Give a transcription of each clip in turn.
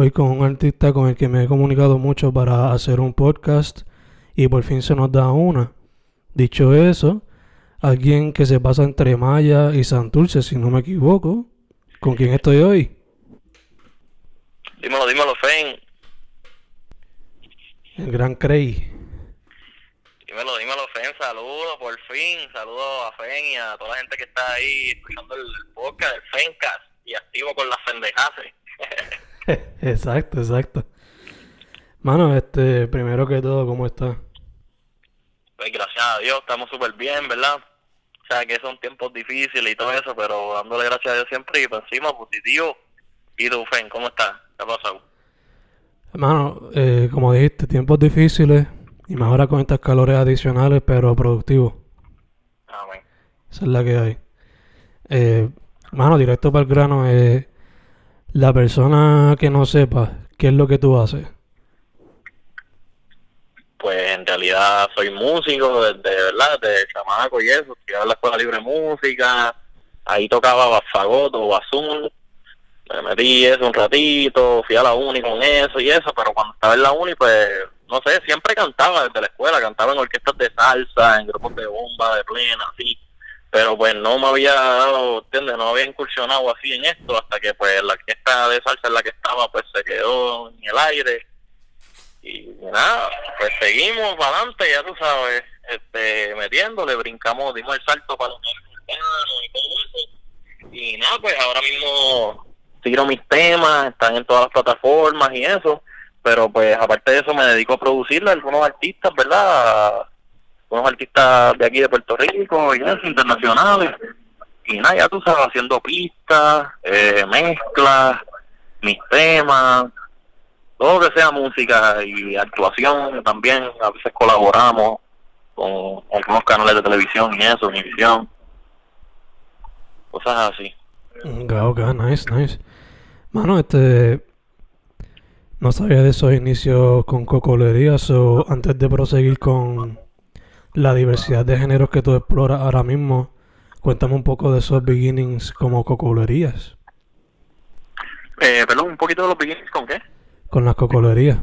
Hoy con un artista con el que me he comunicado mucho para hacer un podcast y por fin se nos da una. Dicho eso, alguien que se pasa entre Maya y Santurce, si no me equivoco. ¿Con quién estoy hoy? Dímelo, dímelo, Fen. El gran Cray. Dímelo, dímelo, Fen. Saludos, por fin. Saludos a Fen y a toda la gente que está ahí escuchando el podcast del Fencast y activo con las pendejaces. exacto, exacto. Mano, este, primero que todo, ¿cómo estás? Pues gracias a Dios, estamos súper bien, ¿verdad? O sea, que son tiempos difíciles y todo eso, pero dándole gracias a Dios siempre y por encima positivo. ¿Y tú, Fen, cómo estás? ¿Qué ha pasado? Hermano, eh, como dijiste, tiempos difíciles y mejora con estas calores adicionales, pero productivos. Amén. Esa es la que hay. Eh, mano, directo para el grano, eh, la persona que no sepa qué es lo que tú haces. Pues en realidad soy músico desde, ¿verdad? Desde chamaco y eso, estudiaba en la Escuela Libre de Música, ahí tocaba bafagot o basún, me metí eso un ratito, fui a la uni con eso y eso, pero cuando estaba en la uni, pues, no sé, siempre cantaba desde la escuela, cantaba en orquestas de salsa, en grupos de bomba, de plena, así, pero pues no me había dado, ¿entiendes? No había incursionado así en esto hasta que pues la orquesta de salsa en la que estaba pues se quedó en el aire y nada, pues seguimos para adelante, ya tú sabes, este, metiéndole, brincamos, dimos el salto para los y todo eso. Y nada, pues ahora mismo tiro mis temas, están en todas las plataformas y eso, pero pues aparte de eso me dedico a producirle a algunos artistas, ¿verdad? Algunos artistas de aquí de Puerto Rico y eso, internacionales. Y nada, ya tú sabes, haciendo pistas, eh, mezclas, mis temas, todo lo que sea música y actuación también, a veces colaboramos con algunos canales de televisión y eso, Univisión, cosas así. Ok, nice, nice. Mano, este. No sabía de esos inicios con cocolerías o antes de proseguir con la diversidad de géneros que tú exploras ahora mismo, cuéntame un poco de esos beginnings como cocolerías. Eh, perdón, un poquito de los beginnings con qué? Con las cocolerías.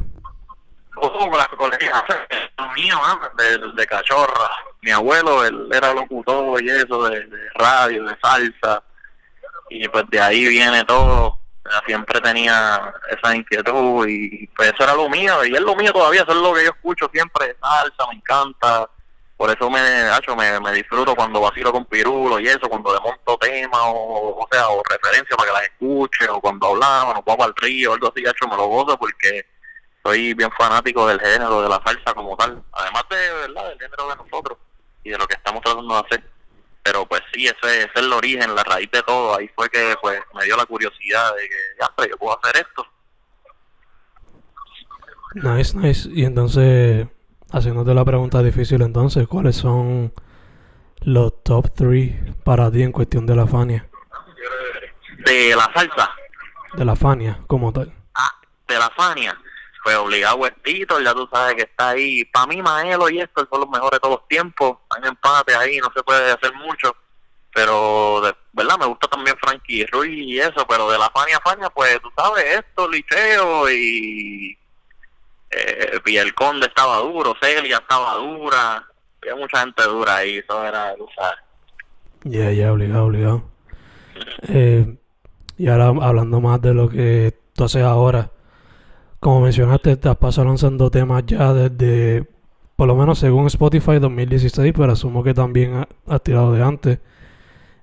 Oh, con las cocolerías. Lo mío, de, de cachorra. Mi abuelo, él era locutor y eso, de, de radio, de salsa. Y pues de ahí viene todo. Siempre tenía esa inquietud y pues eso era lo mío. Y es lo mío todavía, eso es lo que yo escucho siempre salsa, me encanta. Por eso me, hacho, me, me disfruto cuando vacilo con Pirulo y eso, cuando le monto temas o, o sea, o referencias para que las escuche, o cuando hablamos, o vamos al río, algo así, hacho, me lo gozo porque soy bien fanático del género, de la salsa como tal. Además de, ¿verdad?, del género de nosotros y de lo que estamos tratando de hacer. Pero pues sí, ese, ese es el origen, la raíz de todo. Ahí fue que pues me dio la curiosidad de que, ya, yo puedo hacer esto. Nice, nice. Y entonces, haciéndote la pregunta difícil entonces, ¿cuáles son los top 3 para ti en cuestión de la Fania? De la salsa, De la Fania, como tal. ah, de la Fania. pues obligado Tito, ya tú sabes que está ahí. Para mí, Maelo y esto son los mejores de todos los tiempos. Hay empate ahí, no se puede hacer mucho. Pero, de verdad, me gusta también Frankie Ruiz y eso. Pero de la Fania Fania, pues tú sabes, esto, Liceo y. Eh, y el Conde estaba duro, Celia estaba dura. Había mucha gente dura ahí, eso era, tú sabes. Ya, ya, obligado, obligado. Eh, y ahora hablando más de lo que tú haces ahora, como mencionaste, te has pasado lanzando temas ya desde, por lo menos según Spotify, 2016, pero asumo que también has tirado de antes.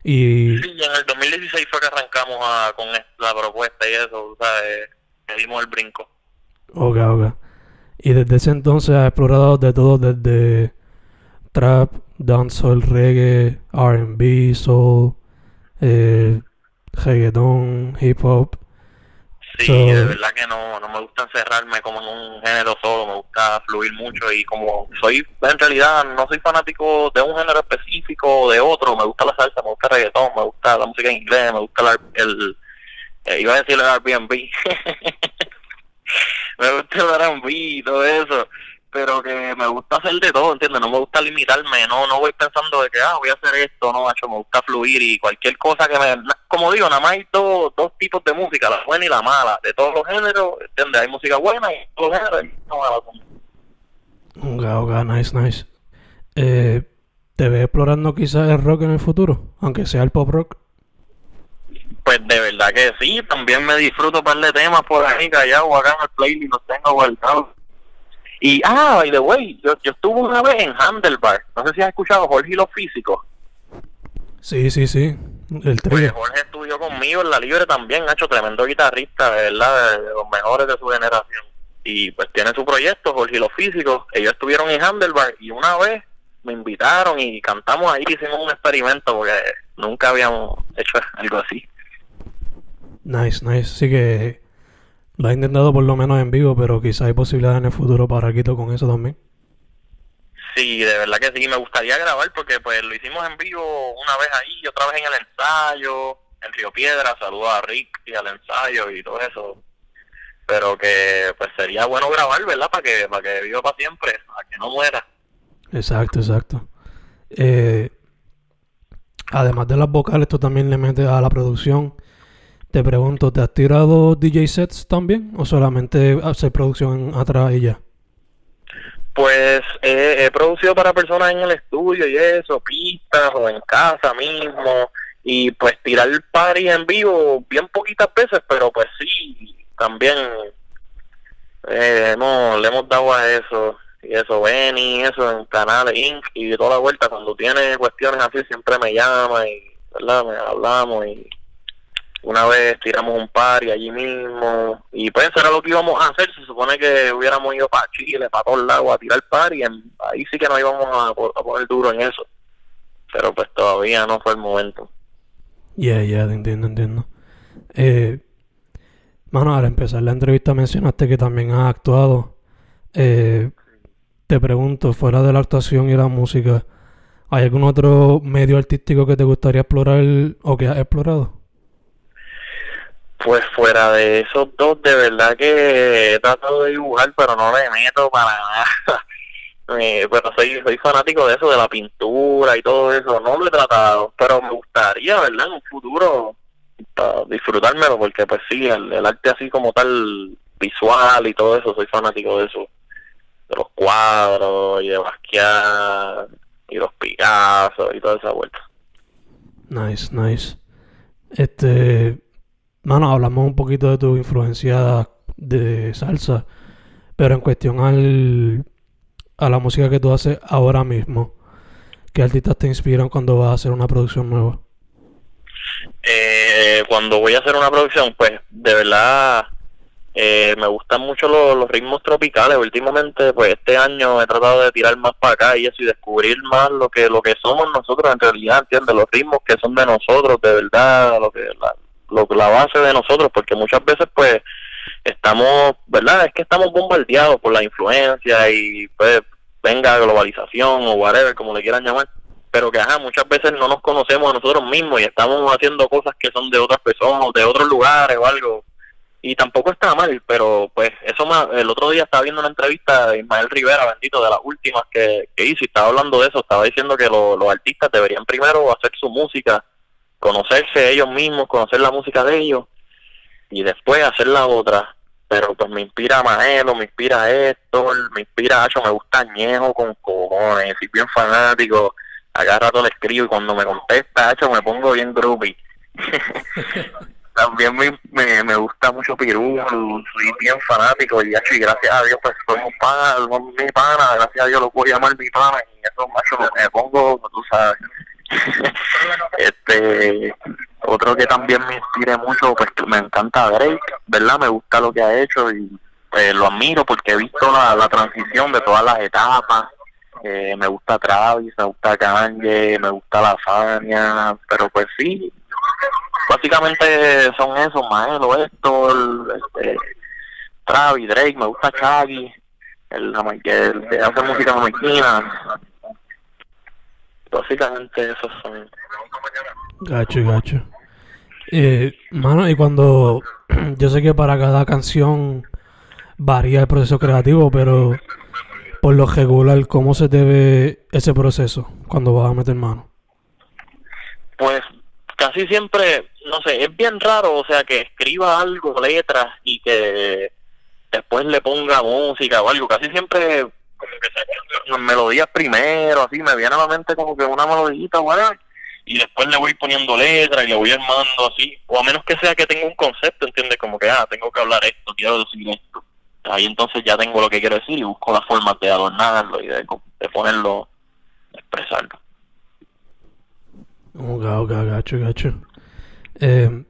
Y... Sí, en el 2016 fue que arrancamos con la propuesta y eso, ¿sabes? Que dimos el brinco. Ok, ok. Y desde ese entonces has explorado de todo, desde trap, dancehall, reggae, R&B, soul, eh, reggaeton, hip hop. Sí, de verdad que no, no me gusta encerrarme como en un género solo, me gusta fluir mucho y como soy, en realidad no soy fanático de un género específico o de otro, me gusta la salsa, me gusta el reggaetón, me gusta la música en inglés, me gusta el, eh, iba a decir el Airbnb, me gusta el y todo eso, pero que me gusta hacer de todo, ¿entiendes? No me gusta limitarme, no no voy pensando de que, ah, voy a hacer esto, no, macho, me gusta fluir y cualquier cosa que me... Como digo, nada más hay dos, dos tipos de música, la buena y la mala, de todos los géneros, ¿entiendes? Hay música buena y todos los géneros hay música mala. Ok, nice, nice. Eh, ¿Te ves explorando quizás el rock en el futuro? Aunque sea el pop rock. Pues de verdad que sí, también me disfruto un par de temas por ahí callado acá en el playlist los tengo guardados y, ah, by the way, yo, yo estuve una vez en Handlebar. No sé si has escuchado Jorge y los físicos. Sí, sí, sí. El pues Jorge estudió conmigo en la libre también, ha hecho tremendo guitarrista, de verdad, de, los mejores de su generación. Y pues tiene su proyecto, Jorge y los físicos. Ellos estuvieron en Handlebar y una vez me invitaron y cantamos ahí, hicimos un experimento porque nunca habíamos hecho algo así. Nice, nice. Así que lo he intentado por lo menos en vivo, pero quizá hay posibilidades en el futuro para Quito con eso también. Sí, de verdad que sí, me gustaría grabar porque pues lo hicimos en vivo una vez ahí, otra vez en el ensayo, en Río Piedra, saludo a Rick y al ensayo y todo eso. Pero que pues sería bueno grabar, ¿verdad? Para que para que viva para siempre, para que no muera. Exacto, exacto. Eh, además de las vocales, tú también le metes a la producción te pregunto, ¿te has tirado DJ sets también o solamente hacer producción atrás y ya? Pues he producido para personas en el estudio y eso, pistas o en casa mismo. Y pues tirar party en vivo bien poquitas veces, pero pues sí, también eh, le hemos dado a eso. Y eso, Benny, eso en canales Inc. y toda la vuelta. Cuando tiene cuestiones así siempre me llama y, ¿verdad? Me hablamos y una vez tiramos un par y allí mismo, y pues era lo que íbamos a hacer, se supone que hubiéramos ido para Chile, para todos lados a tirar par y ahí sí que nos íbamos a, poner duro en eso, pero pues todavía no fue el momento. Ya, ya, entiendo, entiendo. Eh, mano, al empezar la entrevista mencionaste que también has actuado. Eh, te pregunto, fuera de la actuación y la música, ¿hay algún otro medio artístico que te gustaría explorar o que has explorado? Pues fuera de esos dos, de verdad que he tratado de dibujar, pero no le meto para nada. Pero soy, soy fanático de eso, de la pintura y todo eso. No lo he tratado, pero me gustaría, ¿verdad? En un futuro disfrutármelo, porque pues sí, el, arte así como tal, visual y todo eso, soy fanático de eso. De los cuadros y de Basquiat y los Picasso y toda esa vuelta. Nice, nice. Este, Mano, hablamos un poquito de tu influencia de salsa, pero en cuestión al, a la música que tú haces ahora mismo, ¿qué artistas te inspiran cuando vas a hacer una producción nueva? Eh, cuando voy a hacer una producción, pues de verdad eh, me gustan mucho los, ritmos tropicales. Últimamente, pues este año he tratado de tirar más para acá y eso y descubrir más lo que lo que somos nosotros en realidad, ¿entiendes? Los ritmos que son de nosotros, de verdad, lo que la, lo, la base de nosotros, porque muchas veces pues estamos, ¿verdad? Es que estamos bombardeados por la influencia y pues venga globalización o whatever, como le quieran llamar, pero que ajá, muchas veces no nos conocemos a nosotros mismos y estamos haciendo cosas que son de otras personas, de otros lugares o algo. y tampoco está mal, pero pues eso más, el otro día estaba viendo una entrevista de Ismael Rivera, bendito, de las últimas que, hice, y estaba hablando de eso, estaba diciendo que los artistas deberían primero hacer su música, conocerse ellos mismos, conocer la música de ellos, y después hacer la otra. Pero pues me inspira Maelo, me inspira Héctor, me inspira Hacho, me gusta Añejo con cojones, soy bien fanático, a cada rato le escribo y cuando me contesta Hacho me pongo bien groupie. también me, me, me gusta mucho Pirú, soy bien fanático y, y gracias a Dios pues somos pana, mi pana, gracias a Dios lo puedo llamar mi pana y eso macho me pongo, tú sabes. Este otro que también me inspire mucho, pues me encanta Drake, ¿verdad? Me gusta lo que ha hecho y pues, lo admiro porque he visto la, la transición de todas las etapas. Eh, me gusta Travis, me gusta Kanye, me gusta La Fania, pero pues sí, básicamente son esos, Maelo, Héctor, este, Travis, Drake, me gusta Chaggy, el, que hace música jamaicana. Básicamente esos son. Gacho, gacho. Eh, mano, y cuando yo sé que para cada canción varía el proceso creativo, pero por lo regular, ¿cómo se debe ese proceso cuando vas a meter mano? Pues casi siempre, no sé, es bien raro, o sea, que escriba algo, letras y que después le ponga música o algo. Casi siempre, se melodías primero, así, me viene a la mente como que una melodita, bueno, y después le voy poniendo letras y le voy armando así, o a menos que sea que tenga un concepto, ¿entiendes? Como que, ah, tengo que hablar esto, quiero decir esto. Ahí entonces ya tengo lo que quiero decir y busco las formas de adornarlo y de, de ponerlo, de expresarlo. Ok, ok, gacho, gacho. Eh,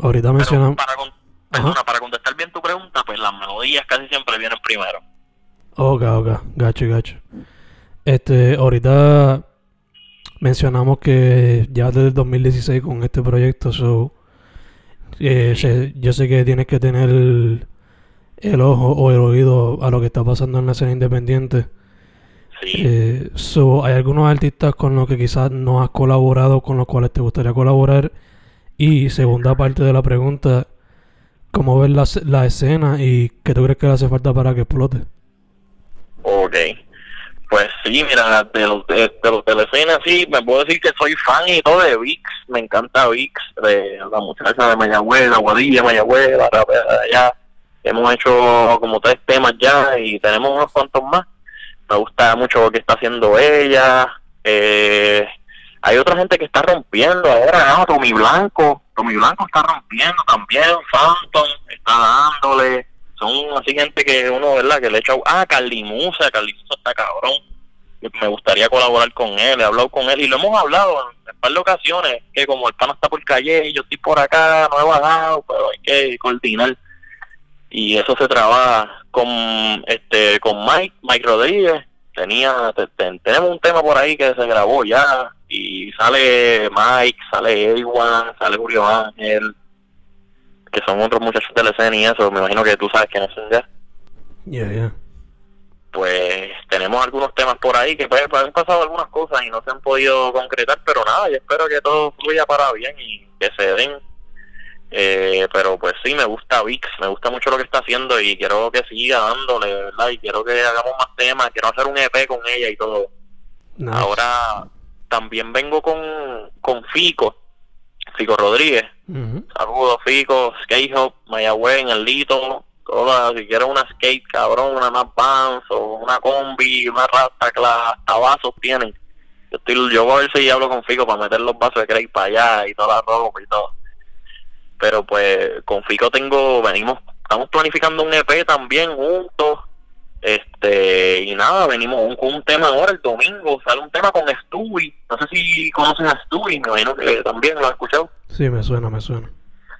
ahorita mencionamos... Para, para contestar bien tu pregunta, pues las melodías casi siempre vienen primero. Ok, ok, gacho, gacho. Este, ahorita mencionamos que ya desde el 2016 con este proyecto, so, eh, yo sé que tienes que tener el, ojo o el oído a lo que está pasando en la escena independiente. Eh, so, hay algunos artistas con los que quizás no has colaborado, con los cuales te gustaría colaborar. Y segunda parte de la pregunta, ¿cómo ves la, la escena y qué tú crees que le hace falta para que explote? Ok. Pues sí, mira, de los de, los escena sí, me puedo decir que soy fan y todo de VIX, me encanta VIX, de la muchacha de Mayagüez, la Guadilla, Mayagüez, la allá. Hemos hecho como tres temas ya y tenemos unos cuantos más me gusta mucho lo que está haciendo ella. Eh, hay otra gente que está rompiendo ahora, ¿no? Tommy Blanco, Tommy Blanco está rompiendo también, Phantom está dándole, son así gente que uno, ¿verdad? Que le echa, ah, Carly Musa, Carly Musa está cabrón, me gustaría colaborar con él, he hablado con él y lo hemos hablado en un par de ocasiones, que como el pan está por calle y yo estoy por acá, no he bajado, pero hay que coordinar. Y eso se trabaja con este con Mike Mike Rodríguez. Tenía tenemos un tema por ahí que se grabó ya y sale Mike sale Ewan sale Julio Ángel que son otros muchachos de la escena y eso me imagino que tú sabes quiénes son ya yeah, yeah. pues tenemos algunos temas por ahí que pues, pues, han pasado algunas cosas y no se han podido concretar pero nada yo espero que todo fluya para bien y que se den eh, pero pues sí, me gusta VIX, me gusta mucho lo que está haciendo y quiero que siga dándole, ¿verdad? Y quiero que hagamos más temas, quiero hacer un EP con ella y todo. Ahora también vengo con, con Fico, Fico Rodríguez. Saludos, Fico, Skate Hop, Mayagüez, en el Lito. Toda, si quieres una skate, cabrón, una más Vans o una combi, una rasta, hasta vasos tienen. Yo, estoy, yo voy a ver si hablo con Fico para meter los vasos de Craig para allá y toda la ropa y todo pero pues con Fico tengo, venimos, estamos planificando un EP también juntos, este, y nada, venimos con un, tema ahora el domingo, sale un tema con Stewie, no sé si conocen a Stewie, me imagino que también lo has escuchado. Sí, me suena, me suena.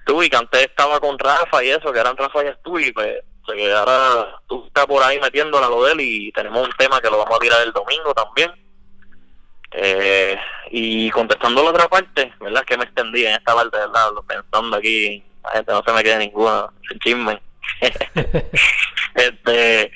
Stewie, que antes estaba con Rafa y eso, que eran Rafa y Stewie, pues ahora tú estás por ahí metiéndola lo de él y tenemos un tema que lo vamos a tirar el domingo también eh, y contestando la otra parte, ¿verdad? Que me extendí en esta parte, ¿verdad? Pensando aquí, la gente no se me quede ninguna, sin chisme. este,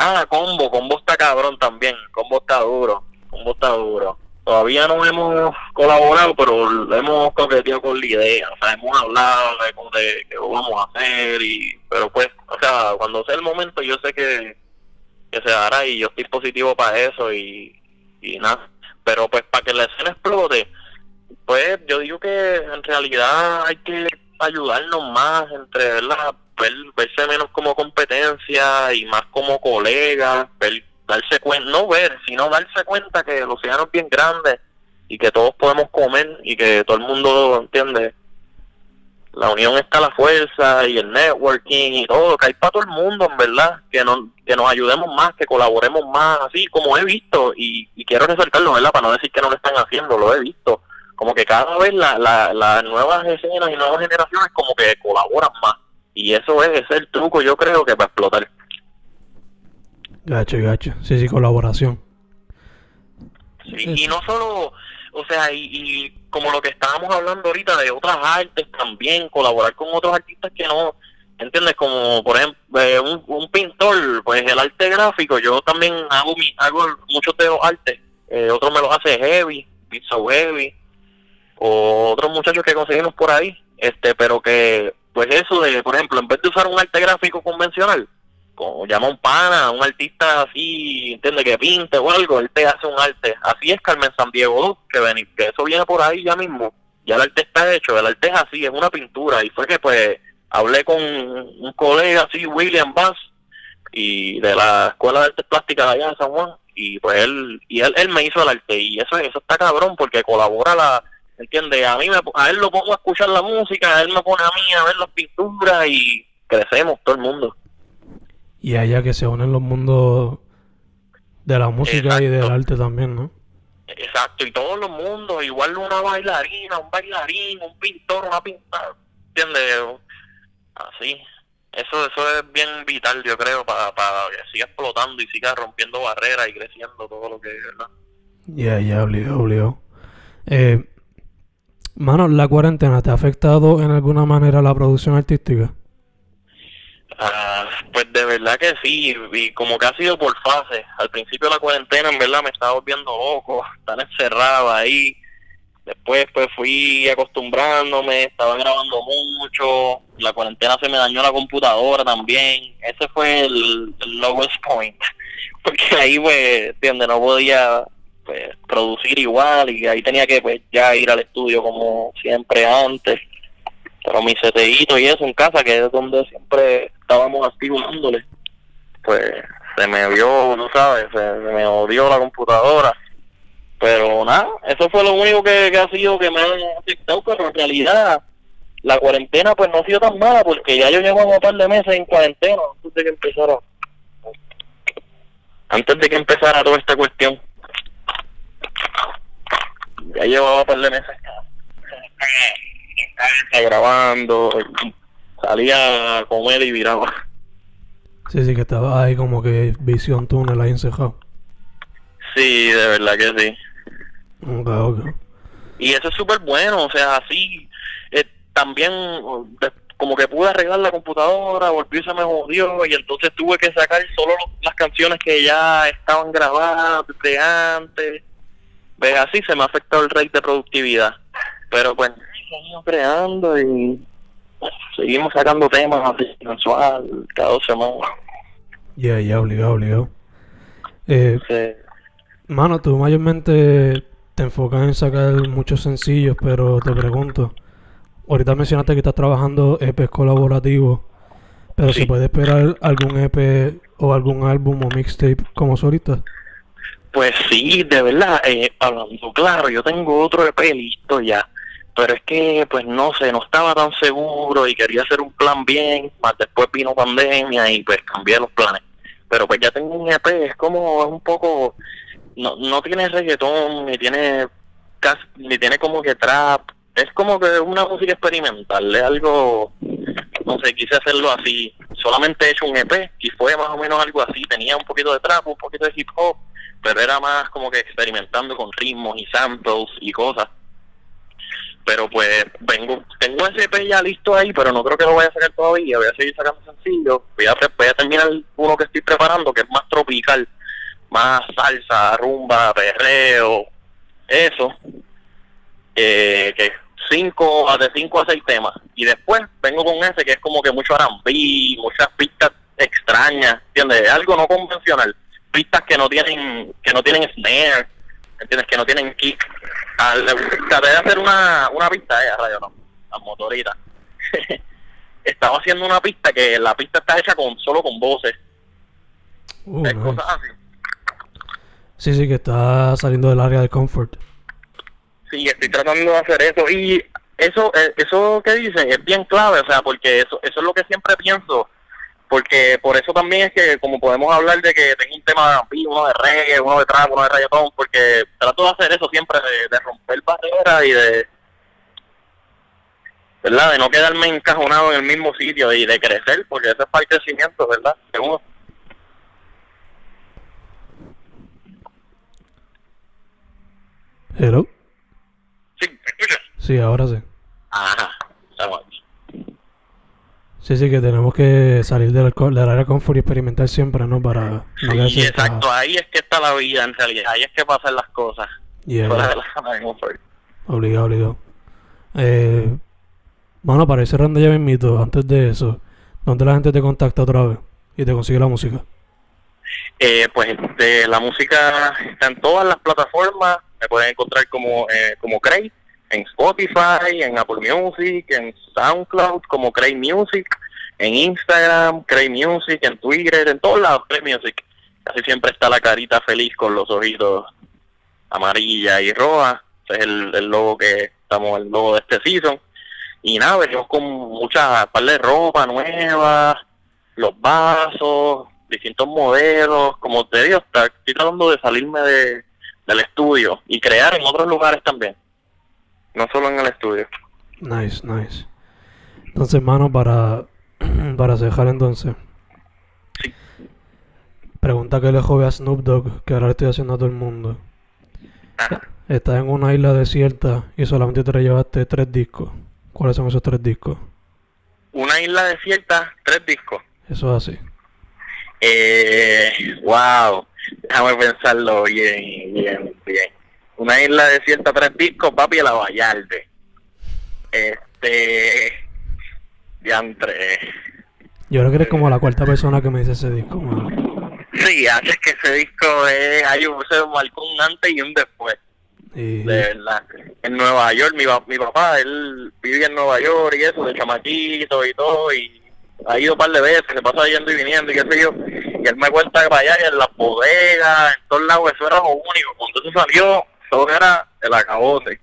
ah, combo, combo está cabrón también, combo está duro, combo está duro. todavía no hemos colaborado, pero hemos coqueteado con la idea, o sea, hemos hablado de, de qué vamos a hacer, y pero pues, o sea, cuando sea el momento yo sé que, que se dará y yo estoy positivo para eso y, y nada, pero pues para que la escena explote, pues yo digo que en realidad hay que ayudarnos más entre, ¿verdad? verse menos como competencia y más como colegas, darse cuenta, no ver, sino darse cuenta que el océano es bien grande y que todos podemos comer y que todo el mundo entiende. La unión está la fuerza y el networking y todo, que hay para todo el mundo, en verdad, que, no, que nos ayudemos más, que colaboremos más, así como he visto, y, quiero resaltarlo, ¿verdad? Para no decir que no lo están haciendo, lo he visto. Como que cada vez la, la, las nuevas escenas y nuevas generaciones como que colaboran más. Y eso es, el truco, yo creo, que para explotar. Gacho, gacho. Sí, sí, colaboración. y no solo, o sea, y, como lo que estábamos hablando ahorita de otras artes también, colaborar con otros artistas que no, ¿entiendes? Como, por ejemplo, eh, un, pintor, pues el arte gráfico, yo también hago mi, hago muchos de los artes, eh, otros me los hace Heavy, Pizza Heavy, o otros muchachos que conseguimos por ahí, este, pero que pues eso de, por ejemplo, en vez de usar un arte gráfico convencional, como llama un pana, un artista así, entiende que pinte o algo, él te hace un arte. Así es Carmen San Diego, que, ven, que eso viene por ahí ya mismo. Ya el arte está hecho, el arte es así, es una pintura. Y fue que pues hablé con un colega así, William Bass, y de la Escuela de Artes Plásticas allá de San Juan, y pues él, y él, él me hizo el arte. Y eso, eso está cabrón porque colabora la ¿entiendes? A mí me, a él lo pongo a escuchar la música, a él me pone a mí a ver las pinturas y crecemos todo el mundo. Y allá que se unen los mundos de la música y del arte también, ¿no? Exacto, y todos los mundos, igual una bailarina, un bailarín, un pintor, una pintada, ¿entiendes? Así. Eso eso es bien vital, yo creo, para, para que siga explotando y siga rompiendo barreras y creciendo todo lo que, ¿verdad? Ya, ya, obligado, obligado. Eh, Mano, ¿la cuarentena te ha afectado en alguna manera la producción artística? Ah, pues de verdad que sí, y como que ha sido por fase. Al principio de la cuarentena, en verdad, me estaba volviendo loco, estar encerrado ahí. Después, pues fui acostumbrándome, estaba grabando mucho. La cuarentena se me dañó la computadora también. Ese fue el, el lowest point. Porque ahí, pues, entiende, no podía pues, producir igual y ahí tenía que pues ya ir al estudio como siempre antes. Pero mi seteíto y eso en casa que es donde siempre estábamos activos pues se me vio no sabes se, me odió la computadora. Pero nada eso fue lo único que, ha sido que me ha afectado pero en realidad la cuarentena pues no ha sido tan mala porque ya yo llevo un par de meses en cuarentena antes de que empezara. Antes de que empezara toda esta cuestión ya llevaba un par de meses grabando, salía a comer y viraba. Sí, sí, que estaba ahí como que visión túnel ahí encejado. Sí, de verdad que sí. Y eso es súper bueno, o sea, así eh, también como que pude arreglar la computadora, volvió y se me jodió y entonces tuve que sacar solo las canciones que ya estaban grabadas de antes ¿Ves? Así se me ha afectado el rate de productividad. Pero pues seguimos creando y seguimos sacando temas así mensual, cada dos semanas. Ya, ya, obligado, obligado. Eh, Mano, tú mayormente te enfocas en sacar muchos sencillos, pero te pregunto, ahorita mencionaste que estás trabajando EPs colaborativos, pero ¿se puede esperar algún EP o algún álbum o mixtape como solista? Pues sí, de verdad, eh, hablando claro, yo tengo otro EP listo ya, pero es que, pues no sé, no estaba tan seguro y quería hacer un plan bien, más después vino pandemia y pues cambié los planes. Pero pues ya tengo un EP, es como, es un poco, no, no tiene reggaetón, ni tiene, casi, ni tiene como que trap, es como que una música experimental, es algo, no sé, quise hacerlo así, solamente he hecho un EP y fue más o menos algo así, tenía un poquito de trap, un poquito de hip hop, pero era más como que experimentando con ritmos y samples y cosas. Pero pues vengo, tengo ese EP ya listo ahí, pero no creo que lo vaya a sacar todavía, voy a seguir sacando sencillos, voy a, voy a terminar uno que estoy preparando que es más tropical, más salsa, rumba, perreo, eso, eh, que cinco, de cinco a seis temas. Y después vengo con ese que es como que mucho arambí, muchas pistas extrañas, ¿entiendes? Algo no convencional. Pistas que no tienen, que no tienen snare, ¿entiendes? Que no tienen kick. Al, traté de hacer una, una pista, eh, a radio no, a motorita. Estaba haciendo una pista que la pista está hecha con solo con voces. Uh, es cosas así. Sí, sí, que está saliendo del área de comfort. Sí, estoy tratando de hacer eso y eso eh, eso que dicen es bien clave, o sea, porque eso eso es lo que siempre pienso, porque por eso también es que como podemos hablar de que tengo un tema uno de reggae, uno de trap, uno de reggaetón, porque trato de hacer eso siempre, de, de romper barreras y de ¿verdad? De no quedarme encajonado en el mismo sitio y de crecer, porque eso es para el crecimiento, ¿verdad? De uno. Hello. Sí, ¿me escuchas? Sí, ahora sí. Ajá, estamos. Sí, sí, que tenemos que salir del, del área confort y experimentar siempre, ¿no? Para no Sí, exacto, ahí es que está la vida en realidad, ahí es que pasan las cosas. Yeah, Fuera yeah. de la zona de confort. Obligado, obligado. Eh, bueno, para ir cerrando ya mismito, antes de eso, ¿dónde la gente te contacta otra vez y te consigue la música? Eh, pues este, la música está en todas las plataformas, me pueden encontrar como eh, como Cray, en Spotify, en Apple Music, en SoundCloud, como Cray Music, en Instagram, Cray Music, en Twitter, en todos lados, Cray Music. Casi siempre está la carita feliz con los ojitos amarilla y roja. Es el, el logo que estamos, el logo de este season. Y nada, venimos con muchas par de ropa nueva, los vasos, distintos modelos, como te digo, estoy tratando de salirme de, del estudio y crear en otros lugares también, no solo en el estudio. Nice, nice. Entonces, mano, para, para cerrar entonces. Sí. Pregunta que le jode a Snoop Dogg, que ahora le estoy haciendo a todo el mundo. Ajá. Estás en una isla desierta y solamente te llevaste tres discos. ¿Cuáles son esos tres discos? Una isla desierta, tres discos. Eso es así. Eh, wow, déjame pensarlo bien, bien, bien. Una isla desierta, tres discos, papi, de la Vallarde. Este, diantre. Yo creo que eres como la cuarta persona que me dice ese disco, mano. Sí, haces que ese disco es, hay un, se marcó un antes y un después. Y, de verdad. En Nueva York, mi, mi papá, él vivía en Nueva York y eso, de chamaquito y todo, y ha ido un par de veces, se pasa yendo y viniendo y qué sé yo, y él me cuenta que para allá, y en las bodegas, en todos lados, eso era lo único. Cuando eso salió, eso era el acabote.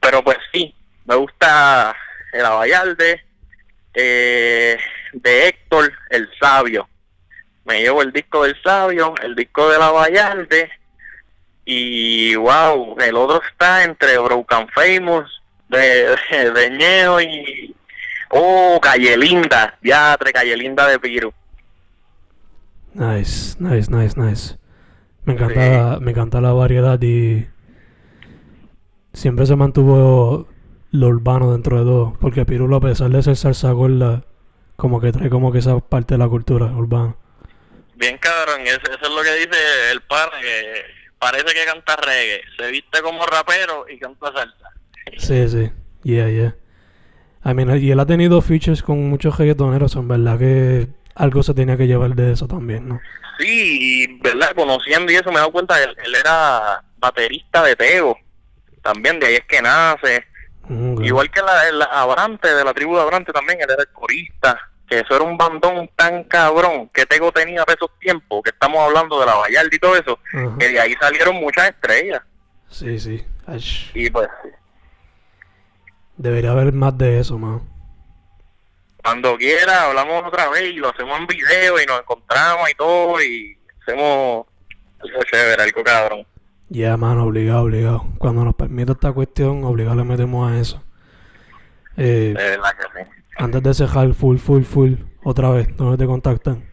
Pero pues sí, me gusta el Abayalde, eh, de Héctor, el sabio. Me llevo el disco del sabio, el disco de la Vallarde, y wow, el otro está entre Broken Famous de, de, de Ñejo y oh, Calle Linda, Diatre, Calle Linda de Piru. Nice, nice, nice, nice. Me encanta, Sí. me encanta la variedad y siempre se mantuvo lo urbano dentro de todo. Porque Pirulo, a pesar de ser salsa gorda, como que trae como que esa parte de la cultura urbana. Bien cabrón, eso, eso es lo que dice el par que parece que canta reggae, se viste como rapero y canta salsa. Sí, sí, yeah, yeah. I mean, y él ha tenido features con muchos reggaetoneros, en verdad que algo se tenía que llevar de eso también, ¿no? Sí, y, ¿verdad? Conociendo y eso me he dado cuenta que él, él era baterista de Tego, también de ahí es que nace. Mm. Igual que la, el Abrante, de la tribu de Abrante también, él era el corista. Que eso era un bandón tan cabrón que Tego tenía para esos tiempos, que estamos hablando de la Vallarta y todo eso, que de ahí salieron muchas estrellas. Sí, sí. Y pues, Debería haber más de eso, man. cuando quiera, hablamos otra vez y lo hacemos en video y nos encontramos y todo y hacemos algo chévere, algo cabrón. Ya, mano, obligado, obligado. Cuando nos permita esta cuestión, obligado le metemos a eso. Eh, De verdad que sí. antes de cerrar, full, full, full, otra vez, ¿dónde te contactan?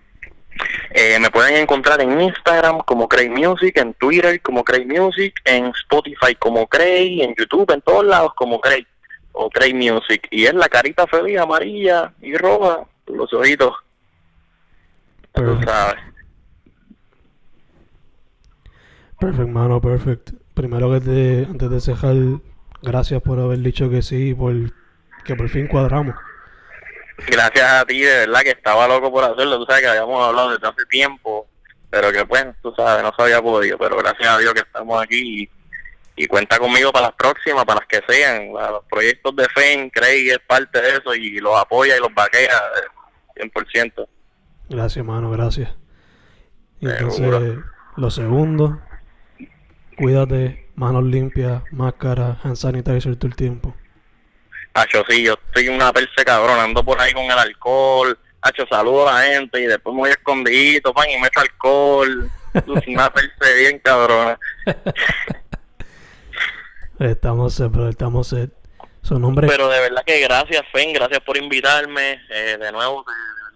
Eh, me pueden encontrar en Instagram como Cray Music, en Twitter como Cray Music, en Spotify como Cray, en YouTube, en todos lados como Cray o Cray Music. Y es la carita feliz amarilla y roja, los ojitos. Ya tú sabes. Perfect, mano, perfect. primero que te, antes de cejar, gracias por haber dicho que sí, por que por fin cuadramos. Gracias a ti, de verdad que estaba loco por hacerlo. Tú sabes que habíamos hablado desde hace tiempo, pero que pues, tú sabes, no se había podido. Pero gracias a Dios que estamos aquí y, y cuenta conmigo para las próximas, para las que sean. Para los proyectos de FEN, Craig es parte de eso y los apoya y los vaquea eh, 100%. Gracias, mano, gracias. Y entonces, Seguro. lo segundo, cuídate, manos limpias, máscara, hand sanitizer todo el tiempo. Hacho, sí, yo estoy una perse cabrón, ando por ahí con el alcohol. Hacho, saludo a la gente y después me voy escondidito, pan, y meto alcohol. una perse bien cabrona. Estamos set, brother, estamos set. Su nombre Pero de verdad que gracias, Fen, gracias por invitarme. Eh, de nuevo,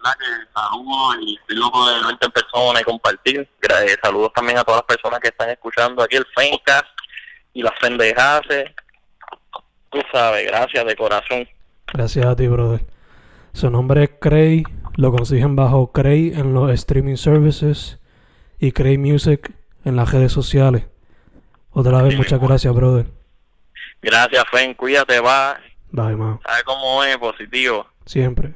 verdad que saludos y estoy loco de verte en persona y compartir. Eh, saludos también a todas las personas que están escuchando aquí el Fencast y las pendejaces. Tú sabes, gracias de corazón. Gracias a ti, brother. Su nombre es Cray. Lo consiguen bajo Cray en los streaming services y Cray Music en las redes sociales. Otra vez, Sí, muchas gracias, brother. Gracias, Fen, cuídate, va. Bye, man. ¿Sabes cómo es? Positivo. Siempre.